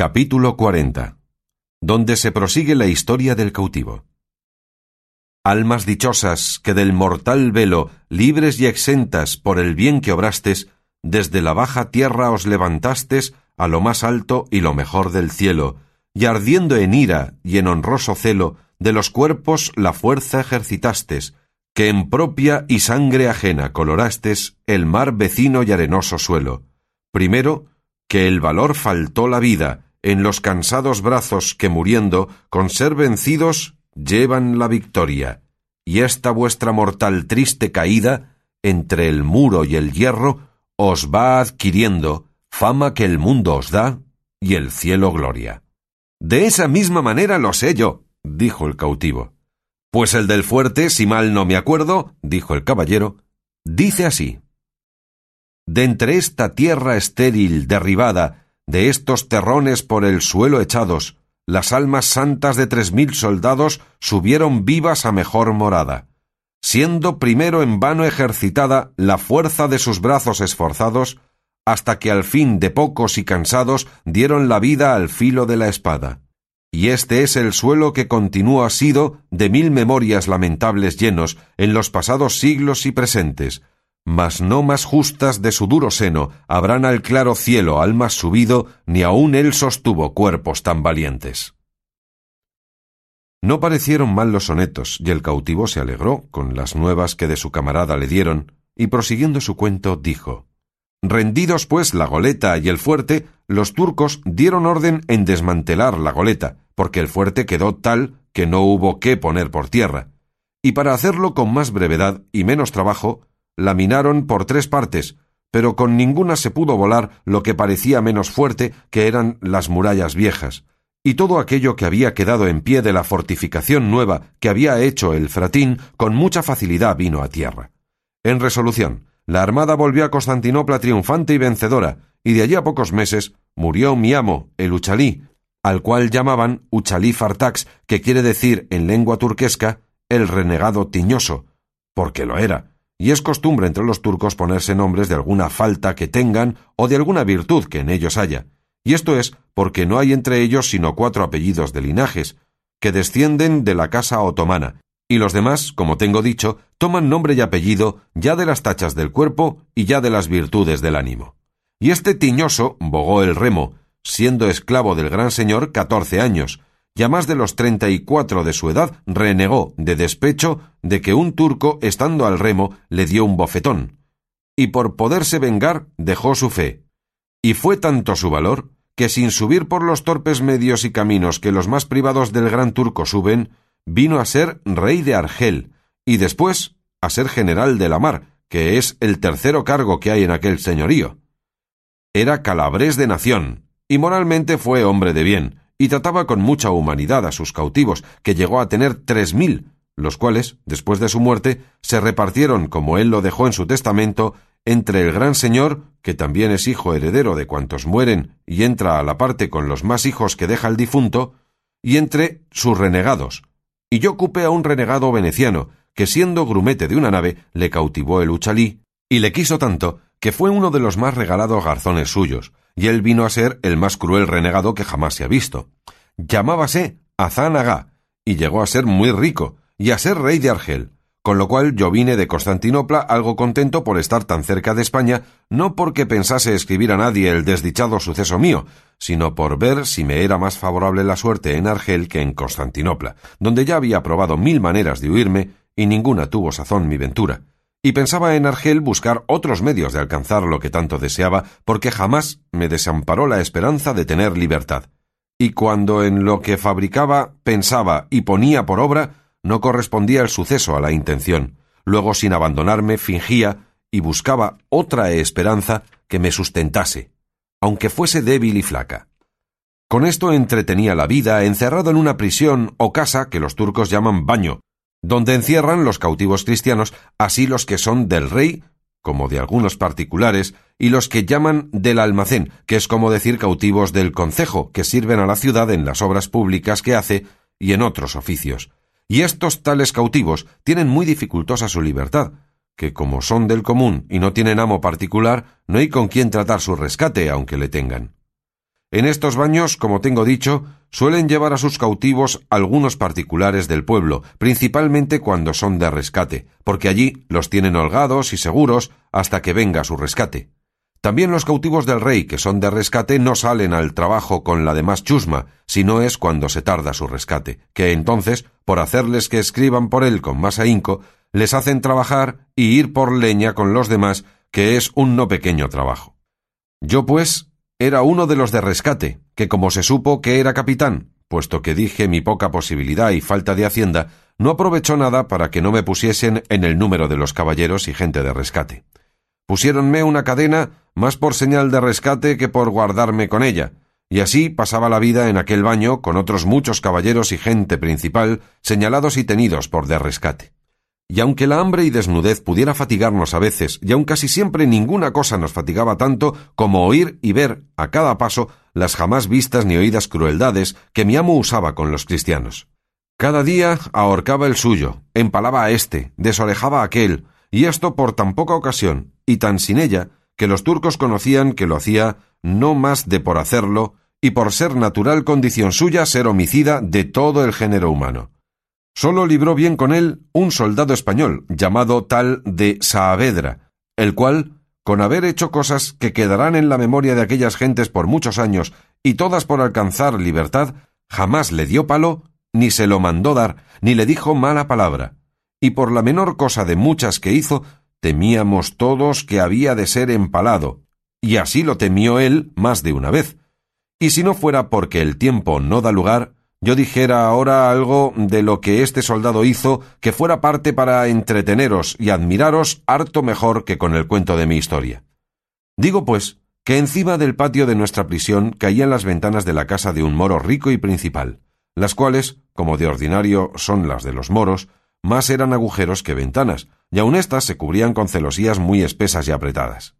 Capítulo 40 donde se prosigue la historia del cautivo. Almas dichosas que del mortal velo, libres y exentas por el bien que obrastes, desde la baja tierra os levantastes a lo más alto y lo mejor del cielo, y ardiendo en ira y en honroso celo, de los cuerpos la fuerza ejercitastes, que en propia y sangre ajena colorastes el mar vecino y arenoso suelo. Primero, que el valor faltó la vida, en los cansados brazos que muriendo, con ser vencidos, llevan la victoria, y esta vuestra mortal triste caída, entre el muro y el hierro, os va adquiriendo fama que el mundo os da y el cielo gloria. De esa misma manera lo sé yo, dijo el cautivo. Pues el del fuerte, si mal no me acuerdo, dijo el caballero, dice así. De entre esta tierra estéril derribada, de estos terrones por el suelo echados, las almas santas de tres mil soldados subieron vivas a mejor morada, siendo primero en vano ejercitada la fuerza de sus brazos esforzados, hasta que al fin de pocos y cansados dieron la vida al filo de la espada. Y este es el suelo que continúa sido de mil memorias lamentables llenos en los pasados siglos y presentes, mas no más justas de su duro seno habrán al claro cielo almas subido, ni aun él sostuvo cuerpos tan valientes. No parecieron mal los sonetos, y el cautivo se alegró con las nuevas que de su camarada le dieron, y prosiguiendo su cuento dijo Rendidos pues la goleta y el fuerte, los turcos dieron orden en desmantelar la goleta, porque el fuerte quedó tal que no hubo qué poner por tierra, y para hacerlo con más brevedad y menos trabajo, la minaron por tres partes, pero con ninguna se pudo volar lo que parecía menos fuerte que eran las murallas viejas, y todo aquello que había quedado en pie de la fortificación nueva que había hecho el fratín con mucha facilidad vino a tierra. En resolución, la armada volvió a Constantinopla triunfante y vencedora, y de allí a pocos meses murió mi amo, el Uchalí, al cual llamaban Uchalí Fartax, que quiere decir en lengua turquesca el renegado tiñoso, porque lo era, y es costumbre entre los turcos ponerse nombres de alguna falta que tengan o de alguna virtud que en ellos haya, y esto es porque no hay entre ellos sino cuatro apellidos de linajes, que descienden de la casa otomana, y los demás, como tengo dicho, toman nombre y apellido ya de las tachas del cuerpo y ya de las virtudes del ánimo. Y este tiñoso bogó el remo, siendo esclavo del gran señor catorce años, y a más de los treinta y cuatro de su edad renegó de despecho de que un turco, estando al remo, le dio un bofetón, y por poderse vengar dejó su fe. Y fue tanto su valor que sin subir por los torpes medios y caminos que los más privados del gran turco suben, vino a ser rey de Argel, y después a ser general de la mar, que es el tercero cargo que hay en aquel señorío. Era calabrés de nación, y moralmente fue hombre de bien, y trataba con mucha humanidad a sus cautivos, que llegó a tener tres mil, los cuales, después de su muerte, se repartieron, como él lo dejó en su testamento, entre el gran señor, que también es hijo heredero de cuantos mueren y entra a la parte con los más hijos que deja el difunto, y entre sus renegados. Y yo ocupé a un renegado veneciano, que siendo grumete de una nave, le cautivó el Uchalí, y le quiso tanto, que fue uno de los más regalados garzones suyos, y él vino a ser el más cruel renegado que jamás se ha visto. Llamábase Azán Agá, y llegó a ser muy rico, y a ser rey de Argel, con lo cual yo vine de Constantinopla algo contento por estar tan cerca de España, no porque pensase escribir a nadie el desdichado suceso mío, sino por ver si me era más favorable la suerte en Argel que en Constantinopla, donde ya había probado mil maneras de huirme, y ninguna tuvo sazón mi ventura y pensaba en Argel buscar otros medios de alcanzar lo que tanto deseaba, porque jamás me desamparó la esperanza de tener libertad. Y cuando en lo que fabricaba, pensaba y ponía por obra, no correspondía el suceso a la intención. Luego, sin abandonarme, fingía y buscaba otra esperanza que me sustentase, aunque fuese débil y flaca. Con esto entretenía la vida encerrado en una prisión o casa que los turcos llaman baño, donde encierran los cautivos cristianos, así los que son del rey, como de algunos particulares, y los que llaman del almacén, que es como decir cautivos del concejo, que sirven a la ciudad en las obras públicas que hace y en otros oficios. Y estos tales cautivos tienen muy dificultosa su libertad, que como son del común y no tienen amo particular, no hay con quien tratar su rescate, aunque le tengan. En estos baños, como tengo dicho, suelen llevar a sus cautivos algunos particulares del pueblo, principalmente cuando son de rescate, porque allí los tienen holgados y seguros hasta que venga su rescate. También los cautivos del rey que son de rescate no salen al trabajo con la demás chusma, sino es cuando se tarda su rescate, que entonces, por hacerles que escriban por él con más ahínco, les hacen trabajar y ir por leña con los demás, que es un no pequeño trabajo. Yo, pues, era uno de los de rescate, que como se supo que era capitán, puesto que dije mi poca posibilidad y falta de hacienda, no aprovechó nada para que no me pusiesen en el número de los caballeros y gente de rescate. Pusiéronme una cadena más por señal de rescate que por guardarme con ella, y así pasaba la vida en aquel baño con otros muchos caballeros y gente principal señalados y tenidos por de rescate. Y aunque la hambre y desnudez pudiera fatigarnos a veces, y aun casi siempre ninguna cosa nos fatigaba tanto como oír y ver a cada paso las jamás vistas ni oídas crueldades que mi amo usaba con los cristianos. Cada día ahorcaba el suyo, empalaba a éste, desorejaba a aquel, y esto por tan poca ocasión, y tan sin ella, que los turcos conocían que lo hacía no más de por hacerlo, y por ser natural condición suya ser homicida de todo el género humano. Solo libró bien con él un soldado español, llamado tal de Saavedra, el cual, con haber hecho cosas que quedarán en la memoria de aquellas gentes por muchos años, y todas por alcanzar libertad, jamás le dio palo, ni se lo mandó dar, ni le dijo mala palabra, y por la menor cosa de muchas que hizo, temíamos todos que había de ser empalado, y así lo temió él más de una vez. Y si no fuera porque el tiempo no da lugar, yo dijera ahora algo de lo que este soldado hizo que fuera parte para entreteneros y admiraros harto mejor que con el cuento de mi historia. Digo, pues, que encima del patio de nuestra prisión caían las ventanas de la casa de un moro rico y principal, las cuales, como de ordinario son las de los moros, más eran agujeros que ventanas, y aun éstas se cubrían con celosías muy espesas y apretadas.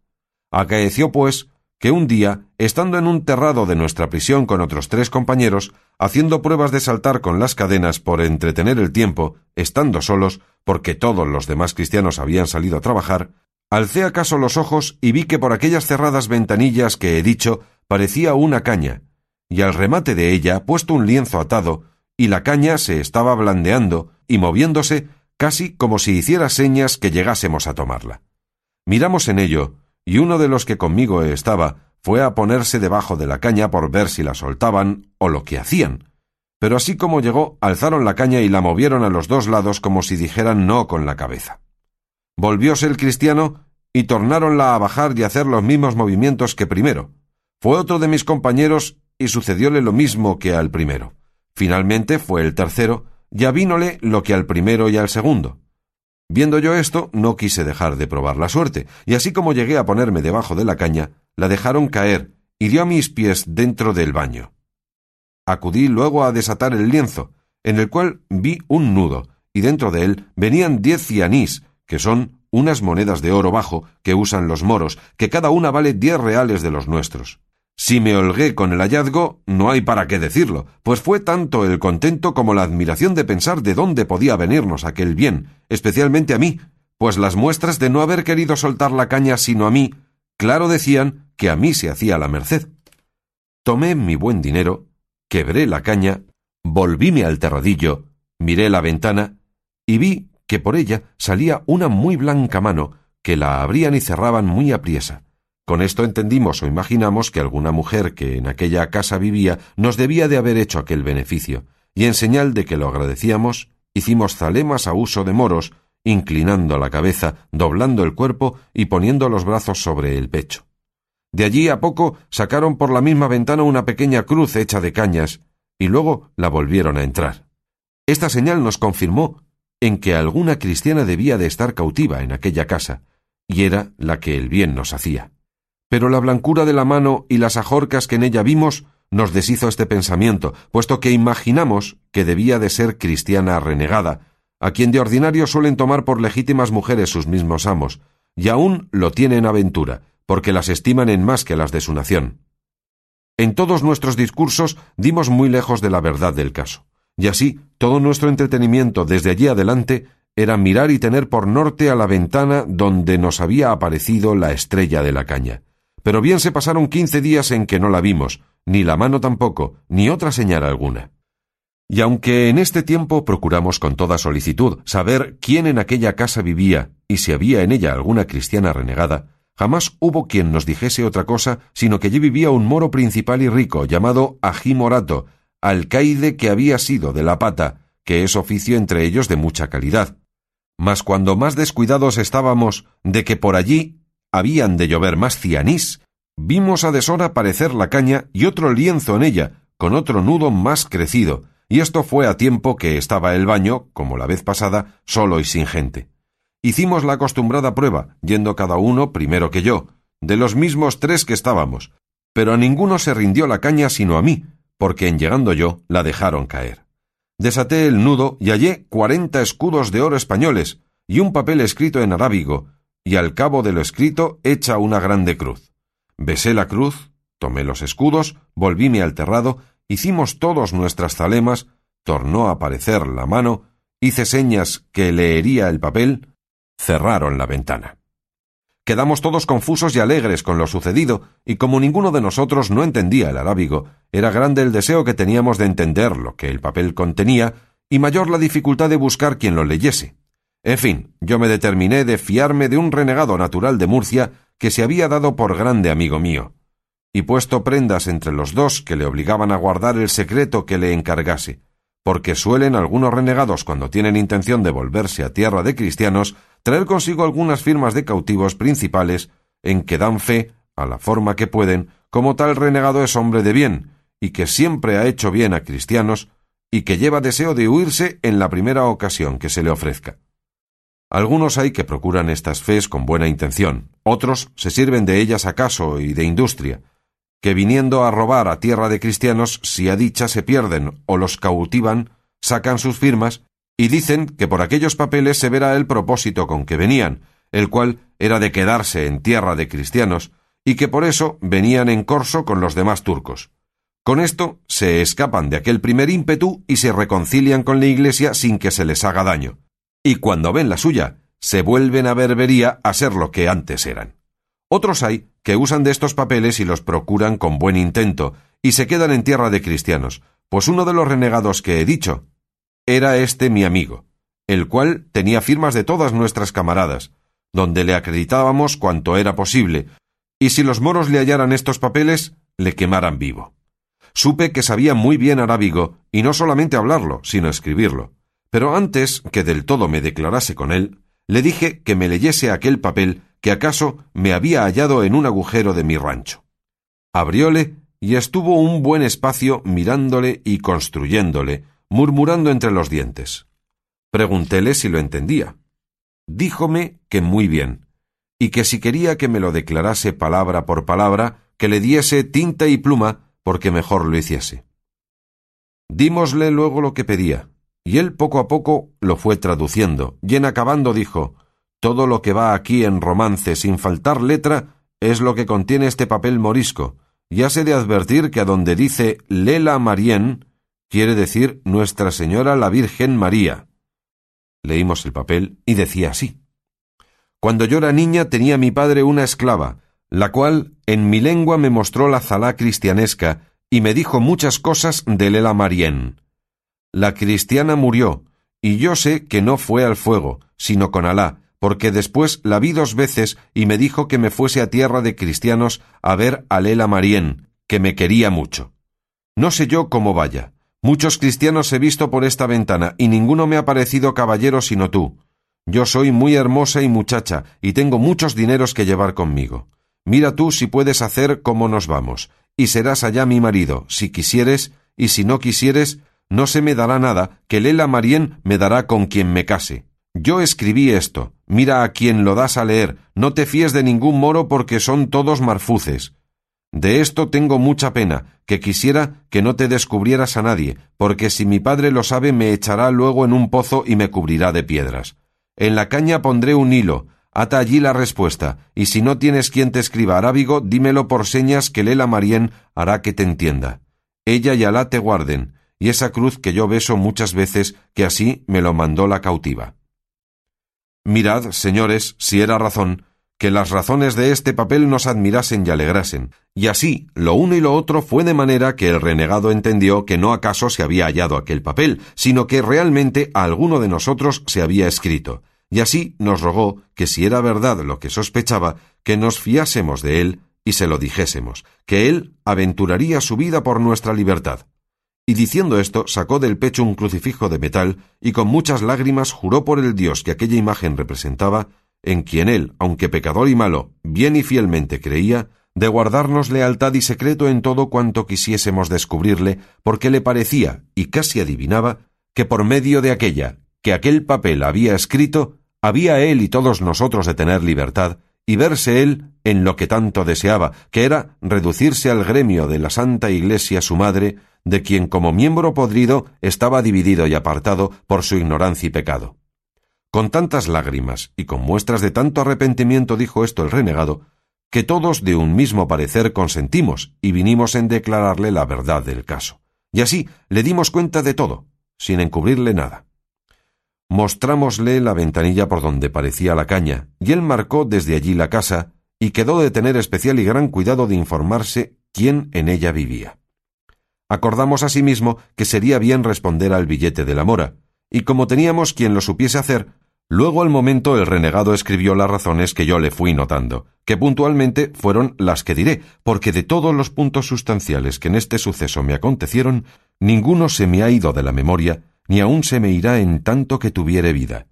Acaeció, pues, que un día, estando en un terrado de nuestra prisión con otros tres compañeros, haciendo pruebas de saltar con las cadenas por entretener el tiempo, estando solos, porque todos los demás cristianos habían salido a trabajar, alcé acaso los ojos y vi que por aquellas cerradas ventanillas que he dicho parecía una caña, y al remate de ella puesto un lienzo atado, y la caña se estaba blandeando y moviéndose casi como si hiciera señas que llegásemos a tomarla. Miramos en ello, y uno de los que conmigo estaba fue a ponerse debajo de la caña por ver si la soltaban o lo que hacían. Pero así como llegó, alzaron la caña y la movieron a los dos lados como si dijeran no con la cabeza. Volvióse el cristiano y tornáronla a bajar y hacer los mismos movimientos que primero. Fue otro de mis compañeros y sucedióle lo mismo que al primero. Finalmente fue el tercero, ya vínole lo que al primero y al segundo. Viendo yo esto, no quise dejar de probar la suerte, y así como llegué a ponerme debajo de la caña, la dejaron caer y dio a mis pies dentro del baño. Acudí luego a desatar el lienzo, en el cual vi un nudo, y dentro de él venían diez cianís, que son unas monedas de oro bajo que usan los moros, que cada una vale diez reales de los nuestros. Si me holgué con el hallazgo, no hay para qué decirlo, pues fue tanto el contento como la admiración de pensar de dónde podía venirnos aquel bien, especialmente a mí, pues las muestras de no haber querido soltar la caña sino a mí, claro decían que a mí se hacía la merced. Tomé mi buen dinero, quebré la caña, volvíme al terradillo, miré la ventana y vi que por ella salía una muy blanca mano que la abrían y cerraban muy apriesa. Con esto entendimos o imaginamos que alguna mujer que en aquella casa vivía nos debía de haber hecho aquel beneficio, y en señal de que lo agradecíamos, hicimos zalemas a uso de moros, inclinando la cabeza, doblando el cuerpo y poniendo los brazos sobre el pecho. De allí a poco sacaron por la misma ventana una pequeña cruz hecha de cañas, y luego la volvieron a entrar. Esta señal nos confirmó en que alguna cristiana debía de estar cautiva en aquella casa, y era la que el bien nos hacía. Pero la blancura de la mano y las ajorcas que en ella vimos nos deshizo este pensamiento, puesto que imaginamos que debía de ser cristiana renegada, a quien de ordinario suelen tomar por legítimas mujeres sus mismos amos, y aún lo tienen aventura, porque las estiman en más que las de su nación. En todos nuestros discursos dimos muy lejos de la verdad del caso, y así todo nuestro entretenimiento desde allí adelante era mirar y tener por norte a la ventana donde nos había aparecido la estrella de la caña. Pero bien se pasaron quince días en que no la vimos, ni la mano tampoco, ni otra señal alguna. Y aunque en este tiempo procuramos con toda solicitud saber quién en aquella casa vivía y si había en ella alguna cristiana renegada, jamás hubo quien nos dijese otra cosa sino que allí vivía un moro principal y rico llamado Ají Morato, alcaide que había sido de la pata, que es oficio entre ellos de mucha calidad. Mas cuando más descuidados estábamos de que por allí habían de llover más cianís, vimos a deshora aparecer la caña y otro lienzo en ella, con otro nudo más crecido, y esto fue a tiempo que estaba el baño, como la vez pasada, solo y sin gente. Hicimos la acostumbrada prueba, yendo cada uno primero que yo, de los mismos tres que estábamos, pero a ninguno se rindió la caña sino a mí, porque en llegando yo la dejaron caer. Desaté el nudo y hallé cuarenta escudos de oro españoles y un papel escrito en arábigo, y al cabo de lo escrito hecha una grande cruz. Besé la cruz, tomé los escudos, volvíme al terrado, hicimos todos nuestras zalemas, tornó a aparecer la mano, hice señas que leería el papel, cerraron la ventana. Quedamos todos confusos y alegres con lo sucedido, y como ninguno de nosotros no entendía el arábigo, era grande el deseo que teníamos de entender lo que el papel contenía, y mayor la dificultad de buscar quien lo leyese. En fin, yo me determiné de fiarme de un renegado natural de Murcia que se había dado por grande amigo mío, y puesto prendas entre los dos que le obligaban a guardar el secreto que le encargase, porque suelen algunos renegados cuando tienen intención de volverse a tierra de cristianos traer consigo algunas firmas de cautivos principales en que dan fe, a la forma que pueden, como tal renegado es hombre de bien, y que siempre ha hecho bien a cristianos, y que lleva deseo de huirse en la primera ocasión que se le ofrezca. Algunos hay que procuran estas fes con buena intención, otros se sirven de ellas acaso y de industria, que viniendo a robar a tierra de cristianos, si a dicha se pierden o los cautivan, sacan sus firmas y dicen que por aquellos papeles se verá el propósito con que venían, el cual era de quedarse en tierra de cristianos, y que por eso venían en corso con los demás turcos. Con esto se escapan de aquel primer ímpetu y se reconcilian con la Iglesia sin que se les haga daño. Y cuando ven la suya, se vuelven a Berbería a ser lo que antes eran. Otros hay que usan de estos papeles y los procuran con buen intento, y se quedan en tierra de cristianos, pues uno de los renegados que he dicho era este mi amigo, el cual tenía firmas de todas nuestras camaradas, donde le acreditábamos cuanto era posible, y si los moros le hallaran estos papeles, le quemaran vivo. Supe que sabía muy bien arábigo, y no solamente hablarlo, sino escribirlo. Pero antes que del todo me declarase con él, le dije que me leyese aquel papel que acaso me había hallado en un agujero de mi rancho. Abrióle y estuvo un buen espacio mirándole y construyéndole, murmurando entre los dientes. Preguntéle si lo entendía. Díjome que muy bien, y que si quería que me lo declarase palabra por palabra, que le diese tinta y pluma, porque mejor lo hiciese. Dímosle luego lo que pedía, y él poco a poco lo fue traduciendo, y en acabando dijo Todo lo que va aquí en romance sin faltar letra es lo que contiene este papel morisco, y hase de advertir que a donde dice Lela Marien quiere decir Nuestra Señora la Virgen María. Leímos el papel y decía así. Cuando yo era niña tenía mi padre una esclava, la cual en mi lengua me mostró la zalá cristianesca y me dijo muchas cosas de Lela Marien. La cristiana murió, y yo sé que no fue al fuego, sino con Alá, porque después la vi dos veces y me dijo que me fuese a tierra de cristianos a ver a Lela Marien, que me quería mucho. No sé yo cómo vaya, Muchos cristianos he visto por esta ventana, y ninguno me ha parecido caballero sino tú. Yo soy muy hermosa y muchacha, y tengo muchos dineros que llevar conmigo. Mira tú si puedes hacer como nos vamos, y serás allá mi marido, si quisieres, y si no quisieres, no se me dará nada, que Lela Marien me dará con quien me case. Yo escribí esto, mira a quien lo das a leer, no te fíes de ningún moro porque son todos marfuces. De esto tengo mucha pena, que quisiera que no te descubrieras a nadie, porque si mi padre lo sabe me echará luego en un pozo y me cubrirá de piedras. En la caña pondré un hilo, ata allí la respuesta, y si no tienes quien te escriba arábigo, dímelo por señas que Lela Marien hará que te entienda. Ella y Alá te guarden, y esa cruz que yo beso muchas veces, que así me lo mandó la cautiva. Mirad, señores, si era razón, que las razones de este papel nos admirasen y alegrasen, y así lo uno y lo otro fue de manera que el renegado entendió que no acaso se había hallado aquel papel, sino que realmente a alguno de nosotros se había escrito, y así nos rogó que si era verdad lo que sospechaba, que nos fiásemos de él y se lo dijésemos, que él aventuraría su vida por nuestra libertad. Y diciendo esto, sacó del pecho un crucifijo de metal, y con muchas lágrimas juró por el Dios que aquella imagen representaba, en quien él, aunque pecador y malo, bien y fielmente creía, de guardarnos lealtad y secreto en todo cuanto quisiésemos descubrirle, porque le parecía, y casi adivinaba, que por medio de aquella, que aquel papel había escrito, había él y todos nosotros de tener libertad, y verse él en lo que tanto deseaba, que era reducirse al gremio de la Santa Iglesia su madre, de quien como miembro podrido estaba dividido y apartado por su ignorancia y pecado. Con tantas lágrimas y con muestras de tanto arrepentimiento dijo esto el renegado, que todos de un mismo parecer consentimos y vinimos en declararle la verdad del caso. Y así le dimos cuenta de todo, sin encubrirle nada. Mostrámosle la ventanilla por donde parecía la caña, y él marcó desde allí la casa, y quedó de tener especial y gran cuidado de informarse quién en ella vivía. Acordamos asimismo que sería bien responder al billete de la mora, y como teníamos quien lo supiese hacer, Luego al momento el renegado escribió las razones que yo le fui notando, que puntualmente fueron las que diré, porque de todos los puntos sustanciales que en este suceso me acontecieron, ninguno se me ha ido de la memoria, ni aun se me irá en tanto que tuviere vida.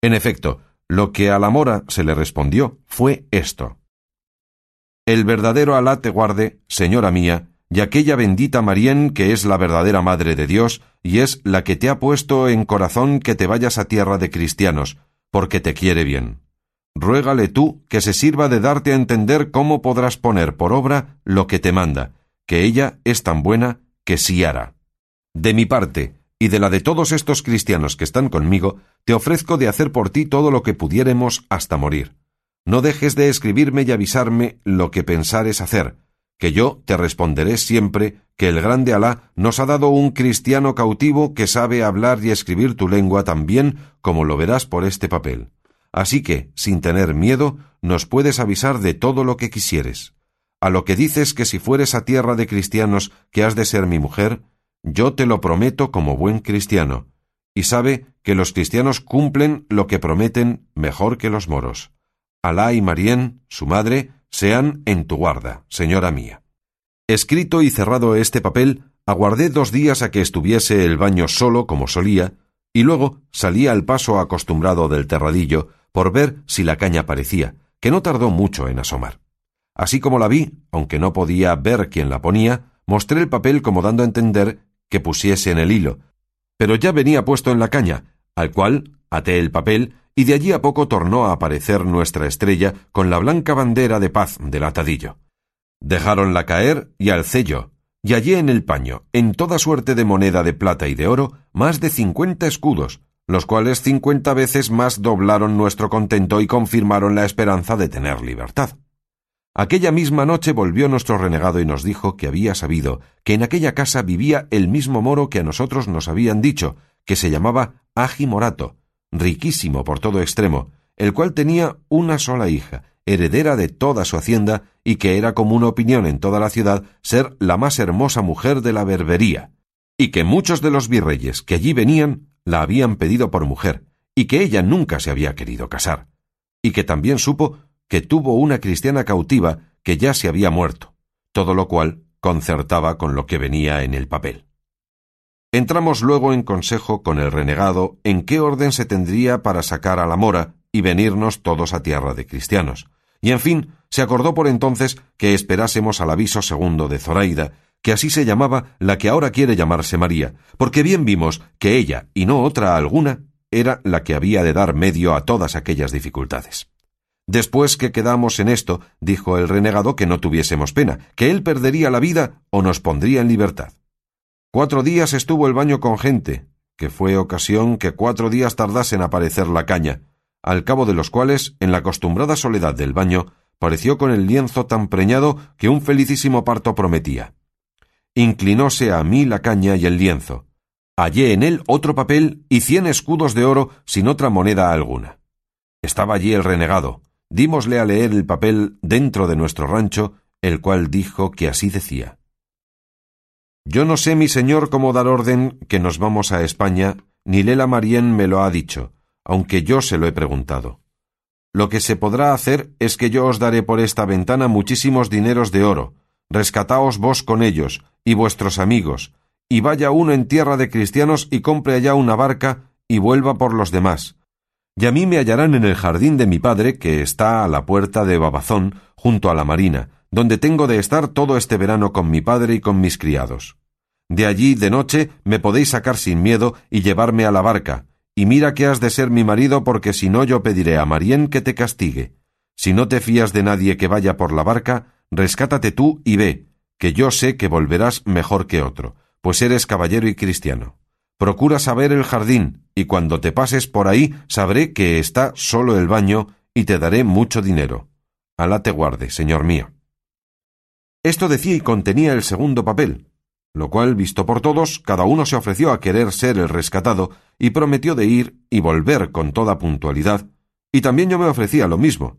En efecto, lo que a la mora se le respondió fue esto. El verdadero Alá te guarde, señora mía, y aquella bendita Marién que es la verdadera Madre de Dios, y es la que te ha puesto en corazón que te vayas a tierra de cristianos, porque te quiere bien. Ruégale tú que se sirva de darte a entender cómo podrás poner por obra lo que te manda, que ella es tan buena que sí hará. De mi parte, y de la de todos estos cristianos que están conmigo, te ofrezco de hacer por ti todo lo que pudiéremos hasta morir. No dejes de escribirme y avisarme lo que pensares hacer, que yo te responderé siempre que el grande Alá nos ha dado un cristiano cautivo que sabe hablar y escribir tu lengua tan bien como lo verás por este papel. Así que, sin tener miedo, nos puedes avisar de todo lo que quisieres. A lo que dices que si fueres a tierra de cristianos que has de ser mi mujer, yo te lo prometo como buen cristiano, y sabe que los cristianos cumplen lo que prometen mejor que los moros. Alá y Marién, su madre, sean en tu guarda, señora mía. Escrito y cerrado este papel, aguardé dos días a que estuviese el baño solo como solía, y luego salí al paso acostumbrado del terradillo por ver si la caña parecía, que no tardó mucho en asomar. Así como la vi, aunque no podía ver quién la ponía, mostré el papel como dando a entender que pusiese en el hilo, pero ya venía puesto en la caña, al cual até el papel y de allí a poco tornó a aparecer nuestra estrella con la blanca bandera de paz del atadillo. Dejáronla caer y alcé yo, y hallé en el paño, en toda suerte de moneda de plata y de oro, más de cincuenta escudos, los cuales cincuenta veces más doblaron nuestro contento y confirmaron la esperanza de tener libertad. Aquella misma noche volvió nuestro renegado y nos dijo que había sabido que en aquella casa vivía el mismo moro que a nosotros nos habían dicho, que se llamaba Agi Morato, riquísimo por todo extremo, el cual tenía una sola hija, heredera de toda su hacienda, y que era común opinión en toda la ciudad ser la más hermosa mujer de la berbería, y que muchos de los virreyes que allí venían la habían pedido por mujer, y que ella nunca se había querido casar, y que también supo que tuvo una cristiana cautiva que ya se había muerto, todo lo cual concertaba con lo que venía en el papel. Entramos luego en consejo con el renegado en qué orden se tendría para sacar a la mora y venirnos todos a tierra de cristianos. Y en fin, se acordó por entonces que esperásemos al aviso segundo de Zoraida, que así se llamaba la que ahora quiere llamarse María, porque bien vimos que ella, y no otra alguna, era la que había de dar medio a todas aquellas dificultades. Después que quedamos en esto, dijo el renegado que no tuviésemos pena, que él perdería la vida o nos pondría en libertad. Cuatro días estuvo el baño con gente, que fue ocasión que cuatro días tardase en aparecer la caña, al cabo de los cuales, en la acostumbrada soledad del baño, pareció con el lienzo tan preñado que un felicísimo parto prometía. Inclinóse a mí la caña y el lienzo. Hallé en él otro papel y cien escudos de oro sin otra moneda alguna. Estaba allí el renegado, dímosle a leer el papel dentro de nuestro rancho, el cual dijo que así decía. Yo no sé, mi señor, cómo dar orden que nos vamos a España, ni Lela Marien me lo ha dicho, aunque yo se lo he preguntado. Lo que se podrá hacer es que yo os daré por esta ventana muchísimos dineros de oro, rescataos vos con ellos, y vuestros amigos, y vaya uno en tierra de cristianos y compre allá una barca, y vuelva por los demás. Y a mí me hallarán en el jardín de mi padre, que está a la puerta de Babazón, junto a la marina, donde tengo de estar todo este verano con mi padre y con mis criados. De allí, de noche, me podéis sacar sin miedo y llevarme a la barca, y mira que has de ser mi marido porque si no yo pediré a Marién que te castigue. Si no te fías de nadie que vaya por la barca, rescátate tú y ve, que yo sé que volverás mejor que otro, pues eres caballero y cristiano. Procura saber el jardín, y cuando te pases por ahí sabré que está solo el baño, y te daré mucho dinero. Alá te guarde, señor mío. Esto decía y contenía el segundo papel, lo cual, visto por todos, cada uno se ofreció a querer ser el rescatado y prometió de ir y volver con toda puntualidad, y también yo me ofrecía lo mismo.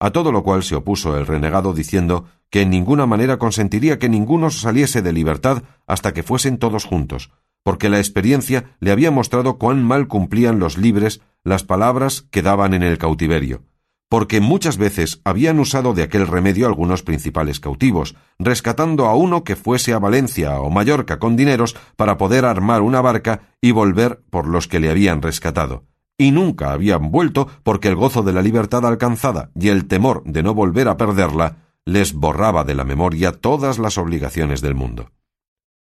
A todo lo cual se opuso el renegado diciendo que en ninguna manera consentiría que ninguno saliese de libertad hasta que fuesen todos juntos, porque la experiencia le había mostrado cuán mal cumplían los libres las palabras que daban en el cautiverio, porque muchas veces habían usado de aquel remedio algunos principales cautivos, rescatando a uno que fuese a Valencia o Mallorca con dineros para poder armar una barca y volver por los que le habían rescatado. Y nunca habían vuelto porque el gozo de la libertad alcanzada y el temor de no volver a perderla les borraba de la memoria todas las obligaciones del mundo.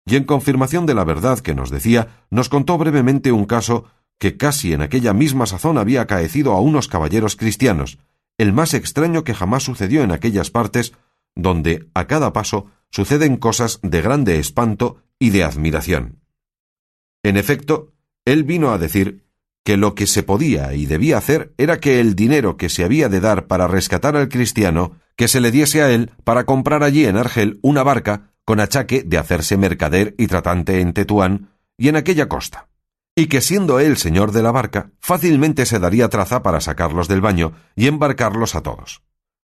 Y en confirmación de la verdad que nos decía, nos contó brevemente un caso que casi en aquella misma sazón había acaecido a unos caballeros cristianos, el más extraño que jamás sucedió en aquellas partes donde a cada paso suceden cosas de grande espanto y de admiración. En efecto, él vino a decir que lo que se podía y debía hacer era que el dinero que se había de dar para rescatar al cristiano, que se le diese a él para comprar allí en Argel una barca con achaque de hacerse mercader y tratante en Tetuán y en aquella costa y que siendo él señor de la barca, fácilmente se daría traza para sacarlos del baño y embarcarlos a todos.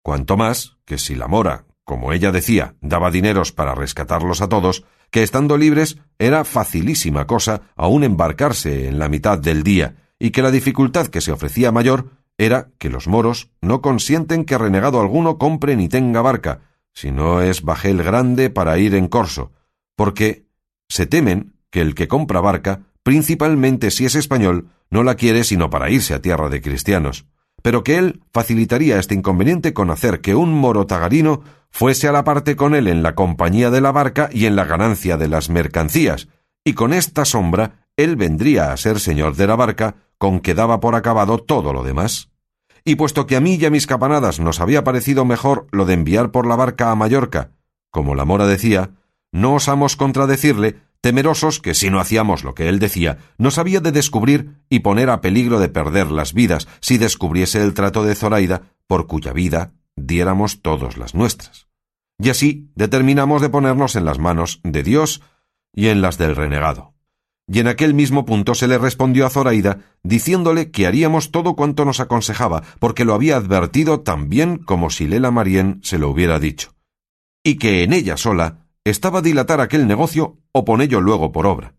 Cuanto más que si la mora, como ella decía, daba dineros para rescatarlos a todos, que estando libres era facilísima cosa aún embarcarse en la mitad del día, y que la dificultad que se ofrecía mayor era que los moros no consienten que renegado alguno compre ni tenga barca, si no es bajel grande para ir en corso, porque se temen que el que compra barca principalmente si es español, no la quiere sino para irse a tierra de cristianos, pero que él facilitaría este inconveniente con hacer que un moro tagarino fuese a la parte con él en la compañía de la barca y en la ganancia de las mercancías, y con esta sombra él vendría a ser señor de la barca, con que daba por acabado todo lo demás. Y puesto que a mí y a mis capanadas nos había parecido mejor lo de enviar por la barca a Mallorca, como la mora decía, no osamos contradecirle temerosos que si no hacíamos lo que él decía, nos había de descubrir y poner a peligro de perder las vidas si descubriese el trato de Zoraida, por cuya vida diéramos todos las nuestras. Y así determinamos de ponernos en las manos de Dios y en las del renegado. Y en aquel mismo punto se le respondió a Zoraida, diciéndole que haríamos todo cuanto nos aconsejaba, porque lo había advertido tan bien como si Lela Marien se lo hubiera dicho, y que en ella sola estaba dilatar aquel negocio o ponello luego por obra.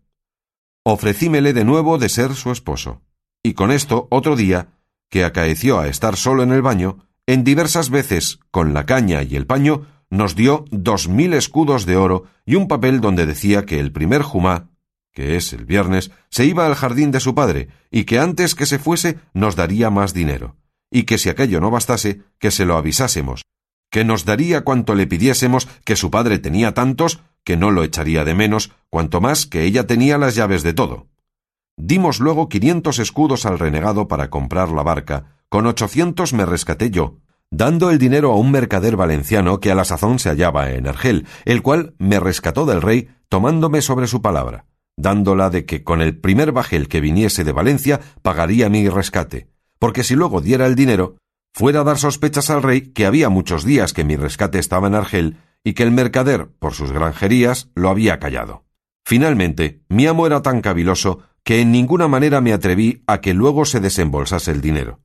Ofrecímele de nuevo de ser su esposo, y con esto otro día, que acaeció a estar solo en el baño, en diversas veces, con la caña y el paño, nos dio dos mil escudos de oro y un papel donde decía que el primer jumá, que es el viernes, se iba al jardín de su padre, y que antes que se fuese nos daría más dinero, y que si aquello no bastase, que se lo avisásemos, que nos daría cuanto le pidiésemos, que su padre tenía tantos, que no lo echaría de menos, cuanto más que ella tenía las llaves de todo. Dimos luego quinientos escudos al renegado para comprar la barca, con ochocientos me rescaté yo, dando el dinero a un mercader valenciano que a la sazón se hallaba en Argel, el cual me rescató del rey, tomándome sobre su palabra, dándola de que con el primer bajel que viniese de Valencia pagaría mi rescate, porque si luego diera el dinero, fuera a dar sospechas al rey que había muchos días que mi rescate estaba en Argel y que el mercader, por sus granjerías, lo había callado. Finalmente, mi amo era tan caviloso que en ninguna manera me atreví a que luego se desembolsase el dinero.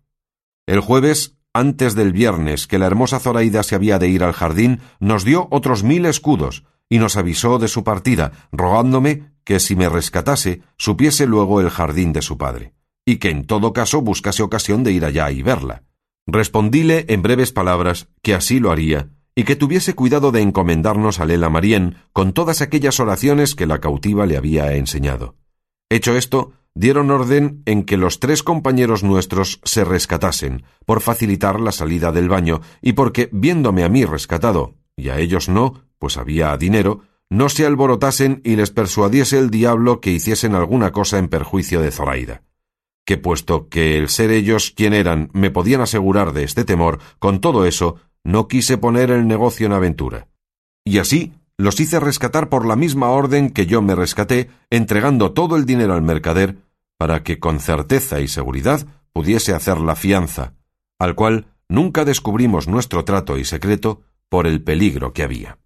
El jueves antes del viernes que la hermosa Zoraida se había de ir al jardín, nos dio otros mil escudos, y nos avisó de su partida, rogándome que si me rescatase, supiese luego el jardín de su padre, y que en todo caso buscase ocasión de ir allá y verla. Respondíle en breves palabras que así lo haría, y que tuviese cuidado de encomendarnos a Lela Marien con todas aquellas oraciones que la cautiva le había enseñado. Hecho esto, dieron orden en que los tres compañeros nuestros se rescatasen, por facilitar la salida del baño, y porque, viéndome a mí rescatado, y a ellos no, pues había dinero, no se alborotasen y les persuadiese el diablo que hiciesen alguna cosa en perjuicio de Zoraida. Que puesto que el ser ellos quien eran me podían asegurar de este temor, con todo eso, no quise poner el negocio en aventura. Y así los hice rescatar por la misma orden que yo me rescaté, entregando todo el dinero al mercader, para que con certeza y seguridad pudiese hacer la fianza, al cual nunca descubrimos nuestro trato y secreto por el peligro que había.